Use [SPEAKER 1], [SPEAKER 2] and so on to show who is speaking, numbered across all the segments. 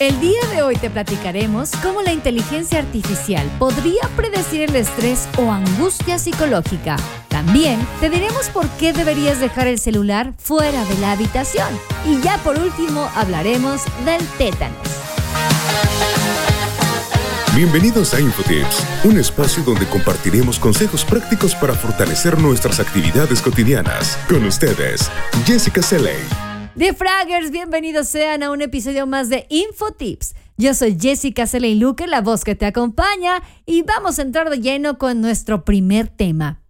[SPEAKER 1] El día de hoy te platicaremos cómo la inteligencia artificial podría predecir el estrés o angustia psicológica. También te diremos por qué deberías dejar el celular fuera de la habitación. Y ya por último hablaremos del tétanos.
[SPEAKER 2] Bienvenidos a Infotips, un espacio donde compartiremos consejos prácticos para fortalecer nuestras actividades cotidianas. Con ustedes, Jessica Seley.
[SPEAKER 1] De Fraggers, bienvenidos sean a un episodio más de Infotips. Yo soy Jessica Seley Luque, la voz que te acompaña, y vamos a entrar de lleno con nuestro primer tema.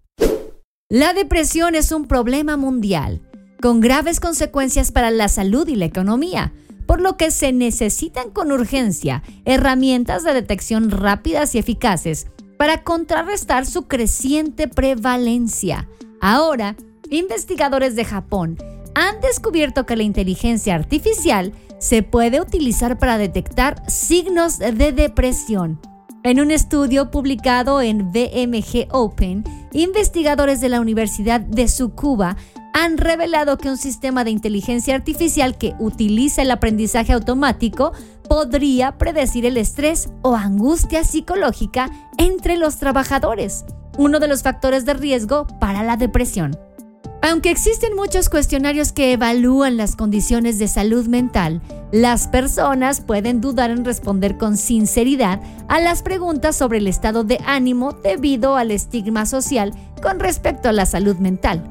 [SPEAKER 1] La depresión es un problema mundial, con graves consecuencias para la salud y la economía, por lo que se necesitan con urgencia herramientas de detección rápidas y eficaces para contrarrestar su creciente prevalencia. Ahora, investigadores de Japón han descubierto que la inteligencia artificial se puede utilizar para detectar signos de depresión. En un estudio publicado en BMG Open, investigadores de la Universidad de Tsukuba han revelado que un sistema de inteligencia artificial que utiliza el aprendizaje automático podría predecir el estrés o angustia psicológica entre los trabajadores, uno de los factores de riesgo para la depresión. Aunque existen muchos cuestionarios que evalúan las condiciones de salud mental, las personas pueden dudar en responder con sinceridad a las preguntas sobre el estado de ánimo debido al estigma social con respecto a la salud mental.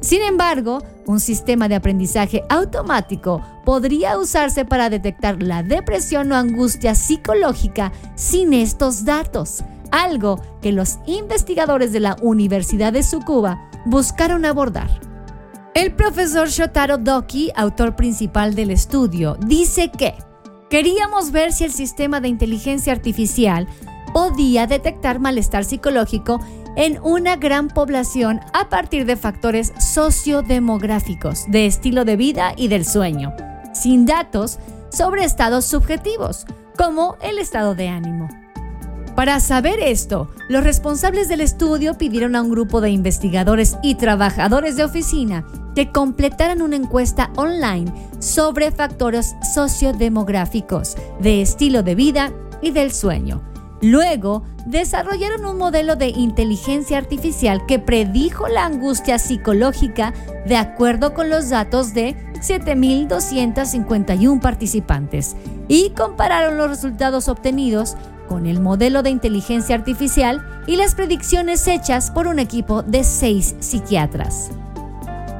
[SPEAKER 1] Sin embargo, un sistema de aprendizaje automático podría usarse para detectar la depresión o angustia psicológica sin estos datos, algo que los investigadores de la Universidad de Tsukuba buscaron abordar. El profesor Shotaro Doki, autor principal del estudio, dice que queríamos ver si el sistema de inteligencia artificial podía detectar malestar psicológico en una gran población a partir de factores sociodemográficos, de estilo de vida y del sueño, sin datos sobre estados subjetivos, como el estado de ánimo. Para saber esto, los responsables del estudio pidieron a un grupo de investigadores y trabajadores de oficina que completaran una encuesta online sobre factores sociodemográficos, de estilo de vida y del sueño. Luego, desarrollaron un modelo de inteligencia artificial que predijo la angustia psicológica de acuerdo con los datos de 7.251 participantes y compararon los resultados obtenidos con el modelo de inteligencia artificial y las predicciones hechas por un equipo de seis psiquiatras.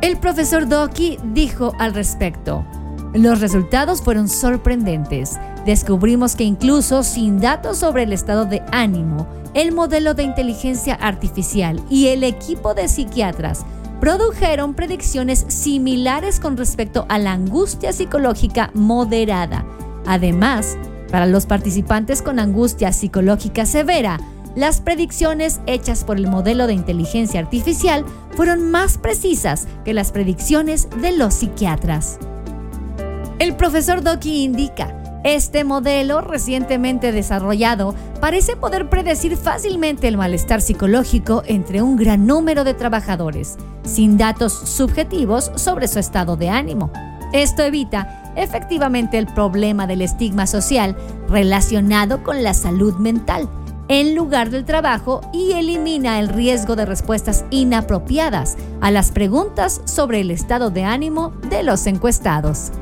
[SPEAKER 1] El profesor Doki dijo al respecto, los resultados fueron sorprendentes. Descubrimos que incluso sin datos sobre el estado de ánimo, el modelo de inteligencia artificial y el equipo de psiquiatras produjeron predicciones similares con respecto a la angustia psicológica moderada. Además, para los participantes con angustia psicológica severa, las predicciones hechas por el modelo de inteligencia artificial fueron más precisas que las predicciones de los psiquiatras. El profesor Doki indica, este modelo recientemente desarrollado parece poder predecir fácilmente el malestar psicológico entre un gran número de trabajadores, sin datos subjetivos sobre su estado de ánimo. Esto evita efectivamente el problema del estigma social relacionado con la salud mental en lugar del trabajo y elimina el riesgo de respuestas inapropiadas a las preguntas sobre el estado de ánimo de los encuestados.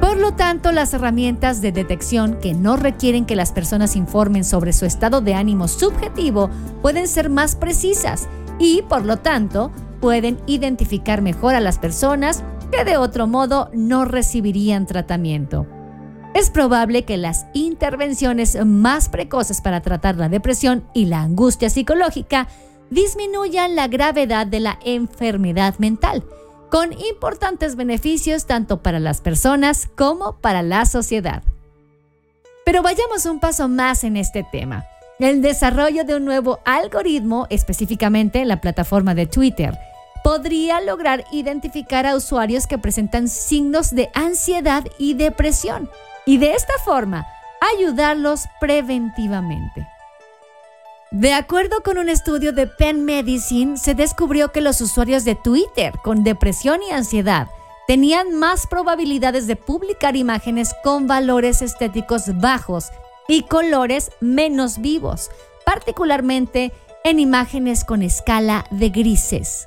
[SPEAKER 1] Por lo tanto, las herramientas de detección que no requieren que las personas informen sobre su estado de ánimo subjetivo pueden ser más precisas y, por lo tanto, pueden identificar mejor a las personas que de otro modo no recibirían tratamiento. Es probable que las intervenciones más precoces para tratar la depresión y la angustia psicológica disminuyan la gravedad de la enfermedad mental, con importantes beneficios tanto para las personas como para la sociedad. Pero vayamos un paso más en este tema. El desarrollo de un nuevo algoritmo, específicamente en la plataforma de Twitter, podría lograr identificar a usuarios que presentan signos de ansiedad y depresión y de esta forma ayudarlos preventivamente. De acuerdo con un estudio de Penn Medicine, se descubrió que los usuarios de Twitter con depresión y ansiedad tenían más probabilidades de publicar imágenes con valores estéticos bajos y colores menos vivos, particularmente en imágenes con escala de grises.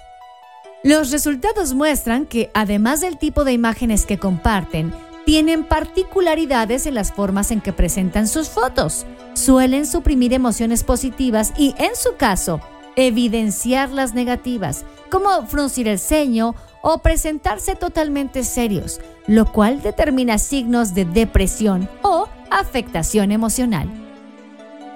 [SPEAKER 1] Los resultados muestran que, además del tipo de imágenes que comparten, tienen particularidades en las formas en que presentan sus fotos. Suelen suprimir emociones positivas y, en su caso, evidenciar las negativas, como fruncir el ceño o presentarse totalmente serios, lo cual determina signos de depresión o afectación emocional.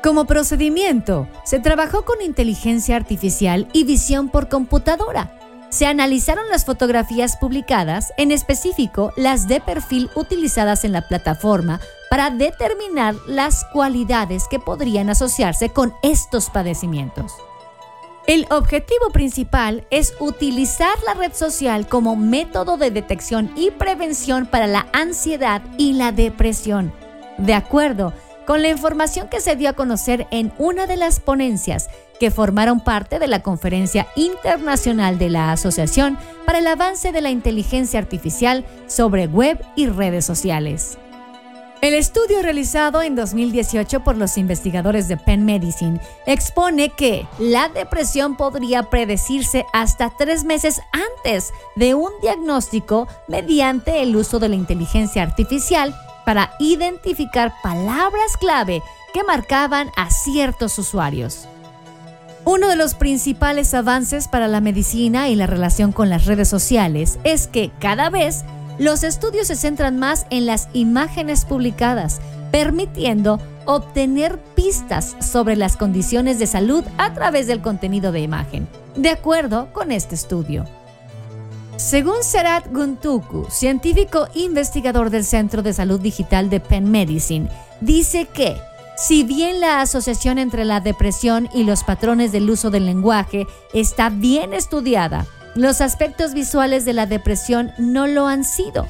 [SPEAKER 1] Como procedimiento, se trabajó con inteligencia artificial y visión por computadora. Se analizaron las fotografías publicadas, en específico las de perfil utilizadas en la plataforma, para determinar las cualidades que podrían asociarse con estos padecimientos. El objetivo principal es utilizar la red social como método de detección y prevención para la ansiedad y la depresión. De acuerdo con la información que se dio a conocer en una de las ponencias que formaron parte de la Conferencia Internacional de la Asociación para el Avance de la Inteligencia Artificial sobre Web y Redes Sociales. El estudio realizado en 2018 por los investigadores de Penn Medicine expone que la depresión podría predecirse hasta tres meses antes de un diagnóstico mediante el uso de la inteligencia artificial para identificar palabras clave que marcaban a ciertos usuarios. Uno de los principales avances para la medicina y la relación con las redes sociales es que cada vez los estudios se centran más en las imágenes publicadas, permitiendo obtener pistas sobre las condiciones de salud a través del contenido de imagen, de acuerdo con este estudio. Según Serat Guntuku, científico investigador del Centro de Salud Digital de Penn Medicine, dice que, si bien la asociación entre la depresión y los patrones del uso del lenguaje está bien estudiada, los aspectos visuales de la depresión no lo han sido.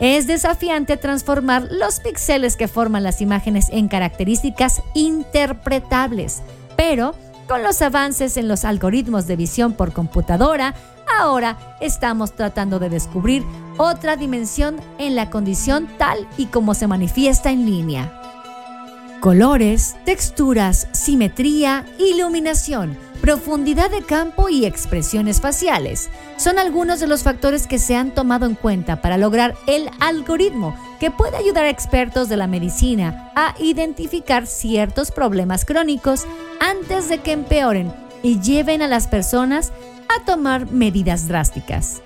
[SPEAKER 1] Es desafiante transformar los píxeles que forman las imágenes en características interpretables, pero con los avances en los algoritmos de visión por computadora, ahora estamos tratando de descubrir otra dimensión en la condición tal y como se manifiesta en línea. Colores, texturas, simetría, iluminación profundidad de campo y expresiones faciales son algunos de los factores que se han tomado en cuenta para lograr el algoritmo que puede ayudar a expertos de la medicina a identificar ciertos problemas crónicos antes de que empeoren y lleven a las personas a tomar medidas drásticas.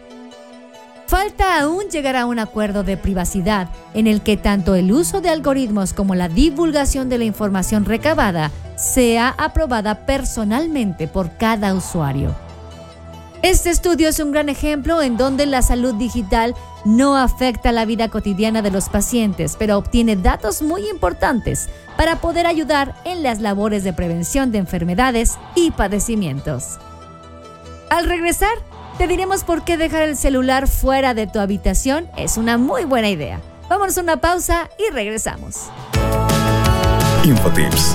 [SPEAKER 1] Falta aún llegar a un acuerdo de privacidad en el que tanto el uso de algoritmos como la divulgación de la información recabada sea aprobada personalmente por cada usuario. Este estudio es un gran ejemplo en donde la salud digital no afecta la vida cotidiana de los pacientes, pero obtiene datos muy importantes para poder ayudar en las labores de prevención de enfermedades y padecimientos. Al regresar, te diremos por qué dejar el celular fuera de tu habitación es una muy buena idea. Vamos a una pausa y regresamos.
[SPEAKER 2] Infotips.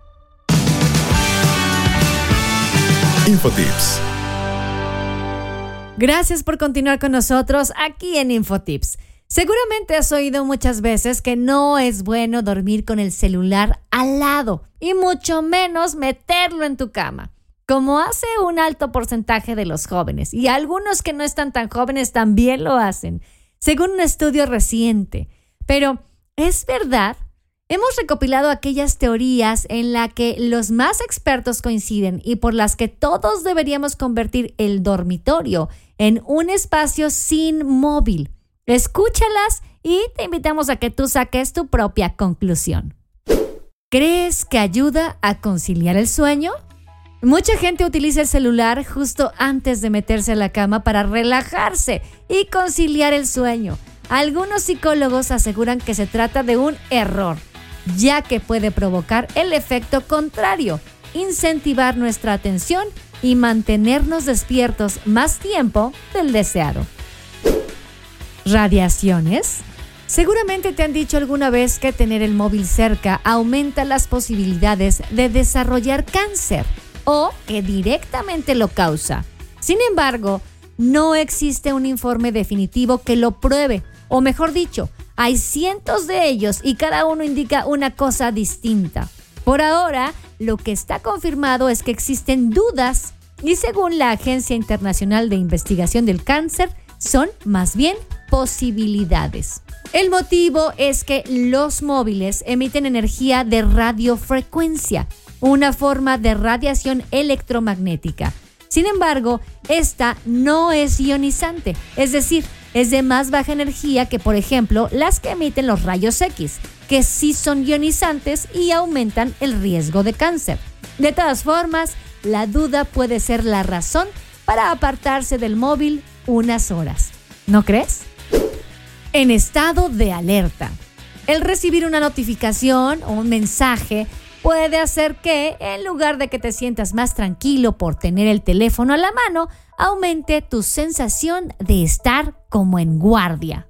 [SPEAKER 2] Infotips.
[SPEAKER 1] Gracias por continuar con nosotros aquí en Infotips. Seguramente has oído muchas veces que no es bueno dormir con el celular al lado y mucho menos meterlo en tu cama, como hace un alto porcentaje de los jóvenes y algunos que no están tan jóvenes también lo hacen, según un estudio reciente. Pero, ¿es verdad? Hemos recopilado aquellas teorías en las que los más expertos coinciden y por las que todos deberíamos convertir el dormitorio en un espacio sin móvil. Escúchalas y te invitamos a que tú saques tu propia conclusión. ¿Crees que ayuda a conciliar el sueño? Mucha gente utiliza el celular justo antes de meterse a la cama para relajarse y conciliar el sueño. Algunos psicólogos aseguran que se trata de un error ya que puede provocar el efecto contrario, incentivar nuestra atención y mantenernos despiertos más tiempo del deseado. Radiaciones. Seguramente te han dicho alguna vez que tener el móvil cerca aumenta las posibilidades de desarrollar cáncer o que directamente lo causa. Sin embargo, no existe un informe definitivo que lo pruebe, o mejor dicho, hay cientos de ellos y cada uno indica una cosa distinta. Por ahora, lo que está confirmado es que existen dudas y según la Agencia Internacional de Investigación del Cáncer, son más bien posibilidades. El motivo es que los móviles emiten energía de radiofrecuencia, una forma de radiación electromagnética. Sin embargo, esta no es ionizante, es decir, es de más baja energía que, por ejemplo, las que emiten los rayos X, que sí son ionizantes y aumentan el riesgo de cáncer. De todas formas, la duda puede ser la razón para apartarse del móvil unas horas. ¿No crees? En estado de alerta. El recibir una notificación o un mensaje puede hacer que, en lugar de que te sientas más tranquilo por tener el teléfono a la mano, aumente tu sensación de estar como en guardia.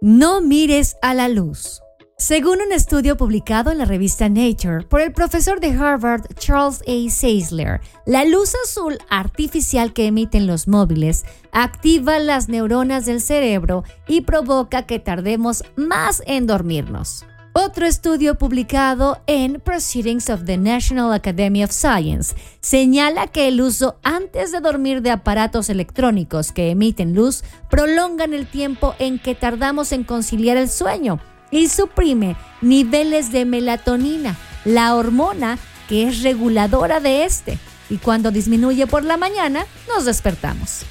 [SPEAKER 1] No mires a la luz. Según un estudio publicado en la revista Nature por el profesor de Harvard Charles A. Seisler, la luz azul artificial que emiten los móviles activa las neuronas del cerebro y provoca que tardemos más en dormirnos. Otro estudio publicado en Proceedings of the National Academy of Science señala que el uso antes de dormir de aparatos electrónicos que emiten luz prolongan el tiempo en que tardamos en conciliar el sueño y suprime niveles de melatonina, la hormona que es reguladora de este, y cuando disminuye por la mañana nos despertamos.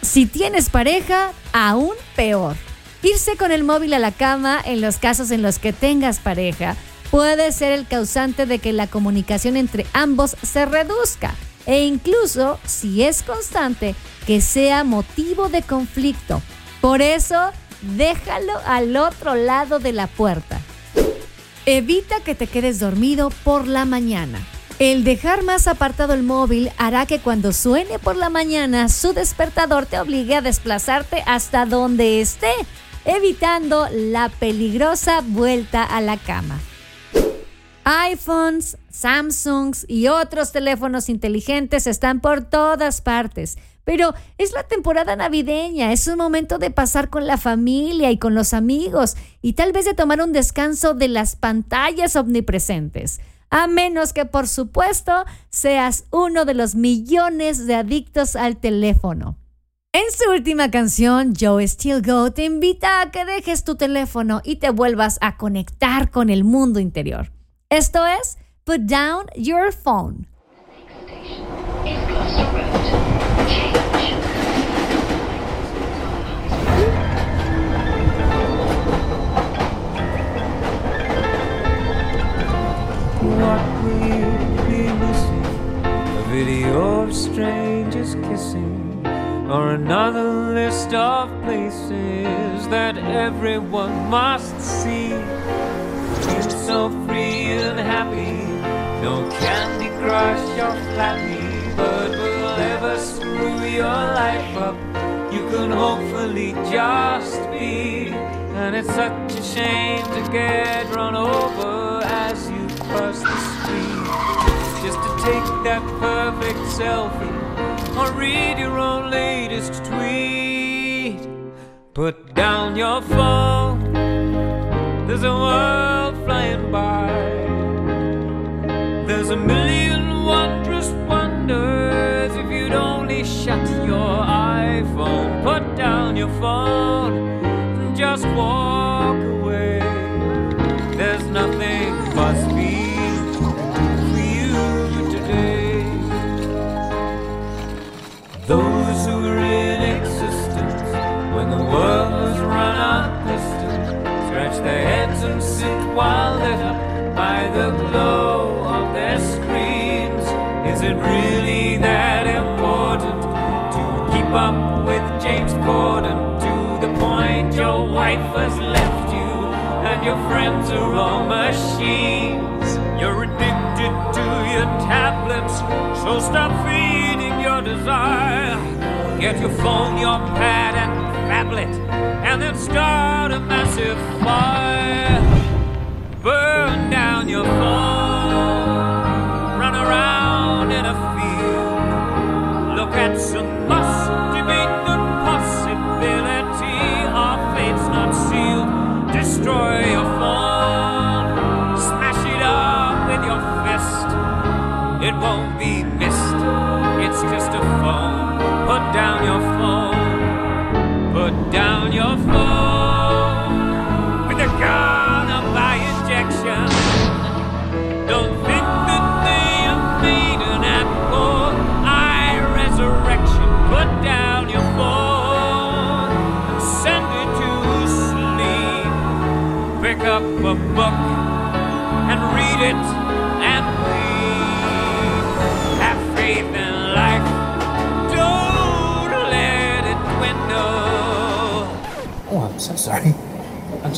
[SPEAKER 1] Si tienes pareja, aún peor. Irse con el móvil a la cama en los casos en los que tengas pareja puede ser el causante de que la comunicación entre ambos se reduzca e incluso, si es constante, que sea motivo de conflicto. Por eso, déjalo al otro lado de la puerta. Evita que te quedes dormido por la mañana. El dejar más apartado el móvil hará que cuando suene por la mañana su despertador te obligue a desplazarte hasta donde esté, evitando la peligrosa vuelta a la cama. iPhones, Samsungs y otros teléfonos inteligentes están por todas partes, pero es la temporada navideña, es un momento de pasar con la familia y con los amigos y tal vez de tomar un descanso de las pantallas omnipresentes a menos que por supuesto seas uno de los millones de adictos al teléfono. En su última canción, Joe Still Go te invita a que dejes tu teléfono y te vuelvas a conectar con el mundo interior. Esto es Put Down Your Phone.
[SPEAKER 3] Must see. Feel so free and happy, no candy crush or flappy, Bird will ever screw your life up. You can hopefully just be, and it's such a shame to get run over as you cross the street just to take that perfect selfie or read your own latest tweet. Put down your phone, there's a world wife has left you? and your friends are all machines. You're addicted to your tablets, so stop feeding your desire. Get your phone, your pad, and phablet, and then start a massive fire. Burn down your phone,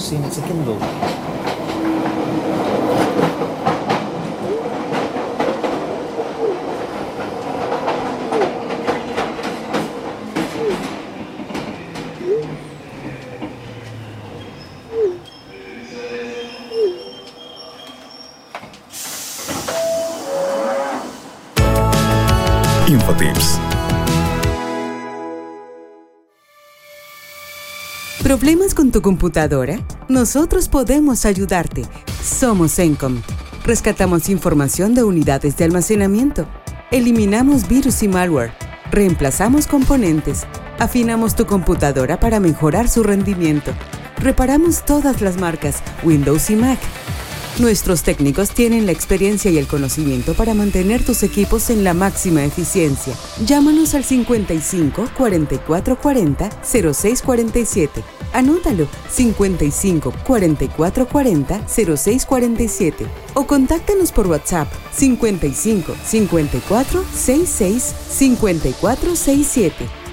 [SPEAKER 4] seen it's a Kindle.
[SPEAKER 5] ¿Problemas con tu computadora? Nosotros podemos ayudarte. Somos Encom. Rescatamos información de unidades de almacenamiento. Eliminamos virus y malware. Reemplazamos componentes. Afinamos tu computadora para mejorar su rendimiento. Reparamos todas las marcas Windows y Mac. Nuestros técnicos tienen la experiencia y el conocimiento para mantener tus equipos en la máxima eficiencia. Llámanos al 55 44 40 06 47. Anótalo 55 44 40 06 47 o contáctanos por WhatsApp 55 54 66 54 67.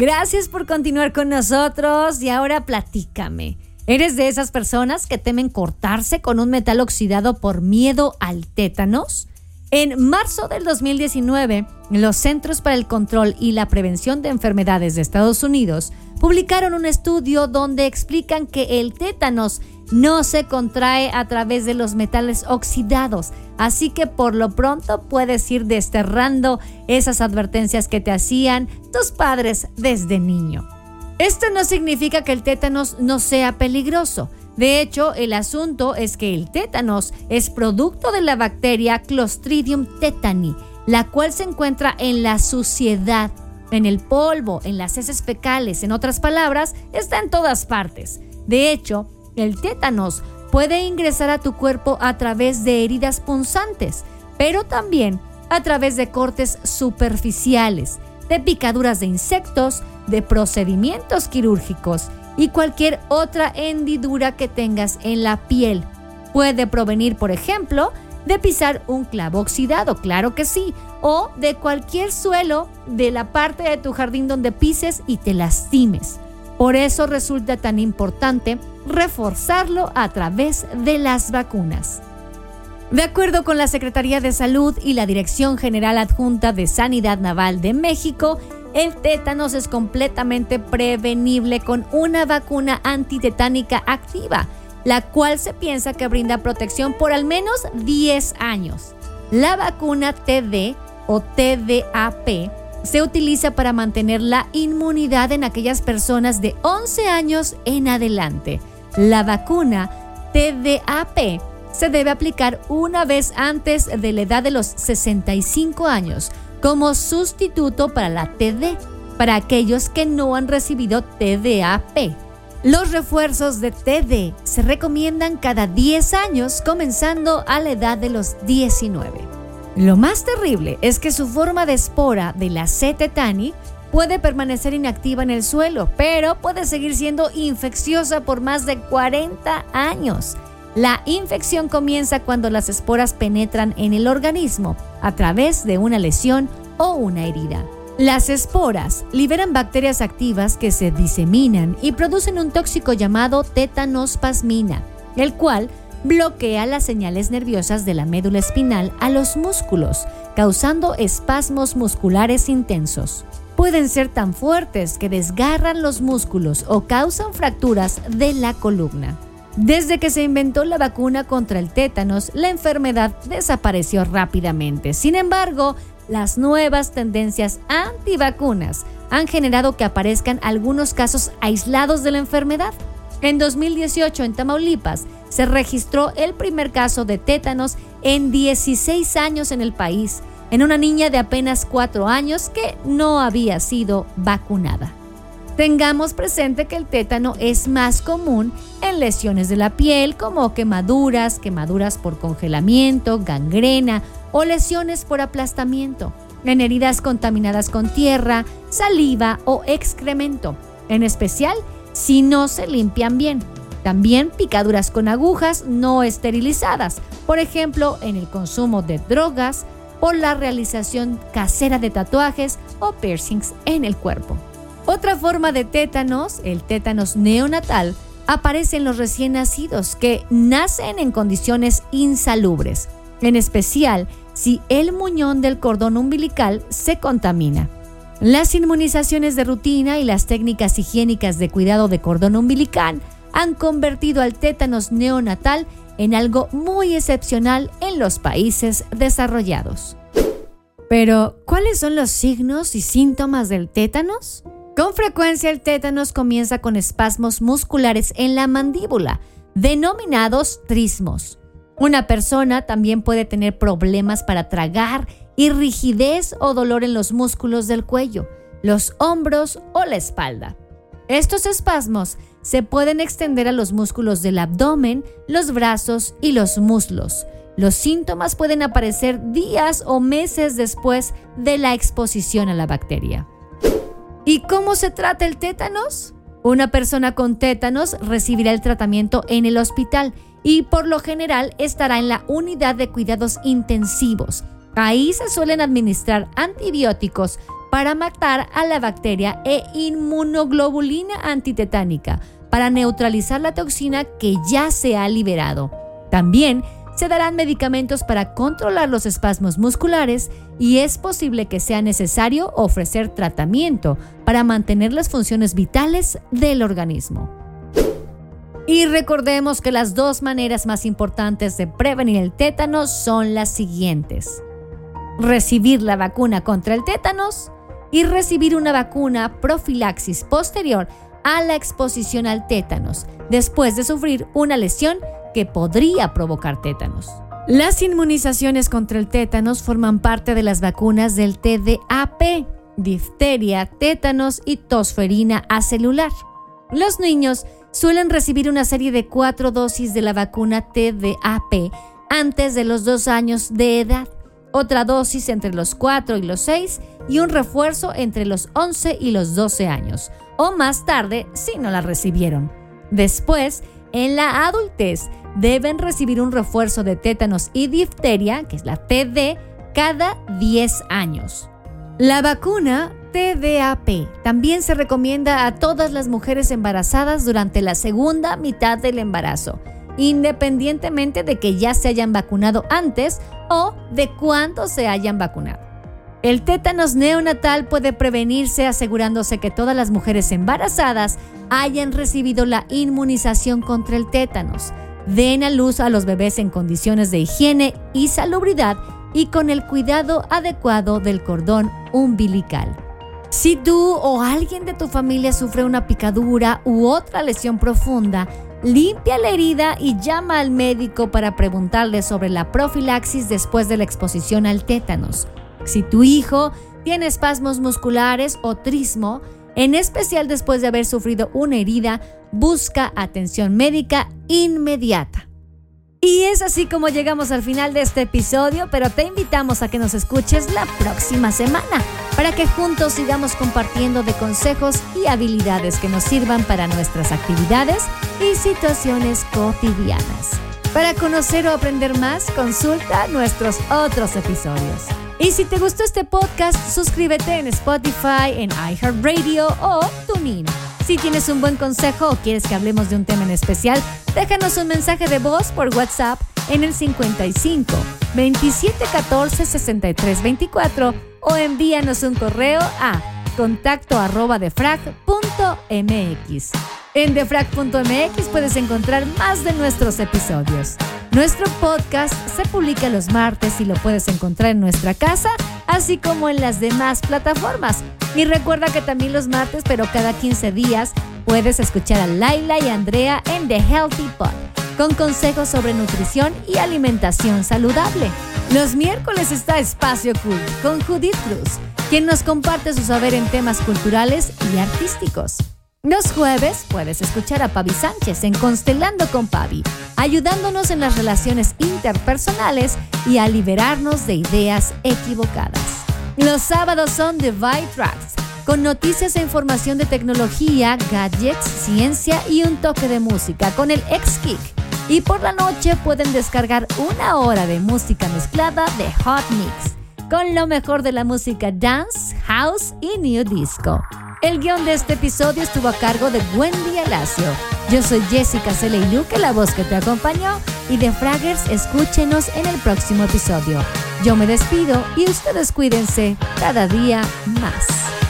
[SPEAKER 1] Gracias por continuar con nosotros y ahora platícame. ¿Eres de esas personas que temen cortarse con un metal oxidado por miedo al tétanos? En marzo del 2019, los Centros para el Control y la Prevención de Enfermedades de Estados Unidos publicaron un estudio donde explican que el tétanos no se contrae a través de los metales oxidados, así que por lo pronto puedes ir desterrando esas advertencias que te hacían tus padres desde niño. Esto no significa que el tétanos no sea peligroso. De hecho, el asunto es que el tétanos es producto de la bacteria Clostridium tetani, la cual se encuentra en la suciedad, en el polvo, en las heces fecales, en otras palabras, está en todas partes. De hecho, el tétanos puede ingresar a tu cuerpo a través de heridas punzantes, pero también a través de cortes superficiales, de picaduras de insectos, de procedimientos quirúrgicos y cualquier otra hendidura que tengas en la piel. Puede provenir, por ejemplo, de pisar un clavo oxidado, claro que sí, o de cualquier suelo de la parte de tu jardín donde pises y te lastimes. Por eso resulta tan importante reforzarlo a través de las vacunas. De acuerdo con la Secretaría de Salud y la Dirección General Adjunta de Sanidad Naval de México, el tétanos es completamente prevenible con una vacuna antitetánica activa, la cual se piensa que brinda protección por al menos 10 años. La vacuna TD o TDAP se utiliza para mantener la inmunidad en aquellas personas de 11 años en adelante. La vacuna TDAP se debe aplicar una vez antes de la edad de los 65 años como sustituto para la TD, para aquellos que no han recibido TDAP. Los refuerzos de TD se recomiendan cada 10 años comenzando a la edad de los 19. Lo más terrible es que su forma de espora de la C. tetani puede permanecer inactiva en el suelo, pero puede seguir siendo infecciosa por más de 40 años. La infección comienza cuando las esporas penetran en el organismo a través de una lesión o una herida. Las esporas liberan bacterias activas que se diseminan y producen un tóxico llamado tétanospasmina, el cual bloquea las señales nerviosas de la médula espinal a los músculos, causando espasmos musculares intensos. Pueden ser tan fuertes que desgarran los músculos o causan fracturas de la columna. Desde que se inventó la vacuna contra el tétanos, la enfermedad desapareció rápidamente. Sin embargo, las nuevas tendencias antivacunas han generado que aparezcan algunos casos aislados de la enfermedad. En 2018, en Tamaulipas, se registró el primer caso de tétanos en 16 años en el país, en una niña de apenas 4 años que no había sido vacunada. Tengamos presente que el tétano es más común en lesiones de la piel como quemaduras, quemaduras por congelamiento, gangrena o lesiones por aplastamiento, en heridas contaminadas con tierra, saliva o excremento, en especial si no se limpian bien. También picaduras con agujas no esterilizadas, por ejemplo en el consumo de drogas o la realización casera de tatuajes o piercings en el cuerpo. Otra forma de tétanos, el tétanos neonatal, aparece en los recién nacidos que nacen en condiciones insalubres, en especial si el muñón del cordón umbilical se contamina. Las inmunizaciones de rutina y las técnicas higiénicas de cuidado de cordón umbilical han convertido al tétanos neonatal en algo muy excepcional en los países desarrollados. Pero, ¿cuáles son los signos y síntomas del tétanos? Con frecuencia el tétanos comienza con espasmos musculares en la mandíbula, denominados trismos. Una persona también puede tener problemas para tragar y rigidez o dolor en los músculos del cuello, los hombros o la espalda. Estos espasmos se pueden extender a los músculos del abdomen, los brazos y los muslos. Los síntomas pueden aparecer días o meses después de la exposición a la bacteria. ¿Y cómo se trata el tétanos? Una persona con tétanos recibirá el tratamiento en el hospital y por lo general estará en la unidad de cuidados intensivos. Ahí se suelen administrar antibióticos para matar a la bacteria e inmunoglobulina antitetánica para neutralizar la toxina que ya se ha liberado. También se darán medicamentos para controlar los espasmos musculares y es posible que sea necesario ofrecer tratamiento para mantener las funciones vitales del organismo. Y recordemos que las dos maneras más importantes de prevenir el tétanos son las siguientes. Recibir la vacuna contra el tétanos y recibir una vacuna profilaxis posterior a la exposición al tétanos después de sufrir una lesión que podría provocar tétanos. Las inmunizaciones contra el tétanos forman parte de las vacunas del TDAP, difteria, tétanos y tosferina acelular. Los niños suelen recibir una serie de cuatro dosis de la vacuna TDAP antes de los dos años de edad, otra dosis entre los 4 y los 6 y un refuerzo entre los 11 y los 12 años, o más tarde si no la recibieron. Después, en la adultez, deben recibir un refuerzo de tétanos y difteria, que es la TD, cada 10 años. La vacuna TDAP también se recomienda a todas las mujeres embarazadas durante la segunda mitad del embarazo, independientemente de que ya se hayan vacunado antes o de cuándo se hayan vacunado. El tétanos neonatal puede prevenirse asegurándose que todas las mujeres embarazadas hayan recibido la inmunización contra el tétanos, den a luz a los bebés en condiciones de higiene y salubridad y con el cuidado adecuado del cordón umbilical. Si tú o alguien de tu familia sufre una picadura u otra lesión profunda, limpia la herida y llama al médico para preguntarle sobre la profilaxis después de la exposición al tétanos. Si tu hijo tiene espasmos musculares o trismo, en especial después de haber sufrido una herida, busca atención médica inmediata. Y es así como llegamos al final de este episodio, pero te invitamos a que nos escuches la próxima semana para que juntos sigamos compartiendo de consejos y habilidades que nos sirvan para nuestras actividades y situaciones cotidianas. Para conocer o aprender más, consulta nuestros otros episodios. Y si te gustó este podcast, suscríbete en Spotify, en iHeartRadio o TuneIn. Si tienes un buen consejo o quieres que hablemos de un tema en especial, déjanos un mensaje de voz por WhatsApp en el 55 27 14 63 24 o envíanos un correo a contacto arroba defrag.mx. En defrag.mx puedes encontrar más de nuestros episodios. Nuestro podcast se publica los martes y lo puedes encontrar en nuestra casa, así como en las demás plataformas. Y recuerda que también los martes, pero cada 15 días, puedes escuchar a Laila y Andrea en The Healthy Pod, con consejos sobre nutrición y alimentación saludable. Los miércoles está Espacio Cool con Judith Cruz, quien nos comparte su saber en temas culturales y artísticos. Los jueves puedes escuchar a Pavi Sánchez en Constelando con Pavi, ayudándonos en las relaciones interpersonales y a liberarnos de ideas equivocadas. Los sábados son The Vibe Tracks, con noticias e información de tecnología, gadgets, ciencia y un toque de música con el X-Kick. Y por la noche pueden descargar una hora de música mezclada de Hot Mix, con lo mejor de la música dance, house y new disco. El guion de este episodio estuvo a cargo de Wendy Alacio. Yo soy Jessica Luque, la voz que te acompañó, y de Fraggers, escúchenos en el próximo episodio. Yo me despido y ustedes cuídense cada día más.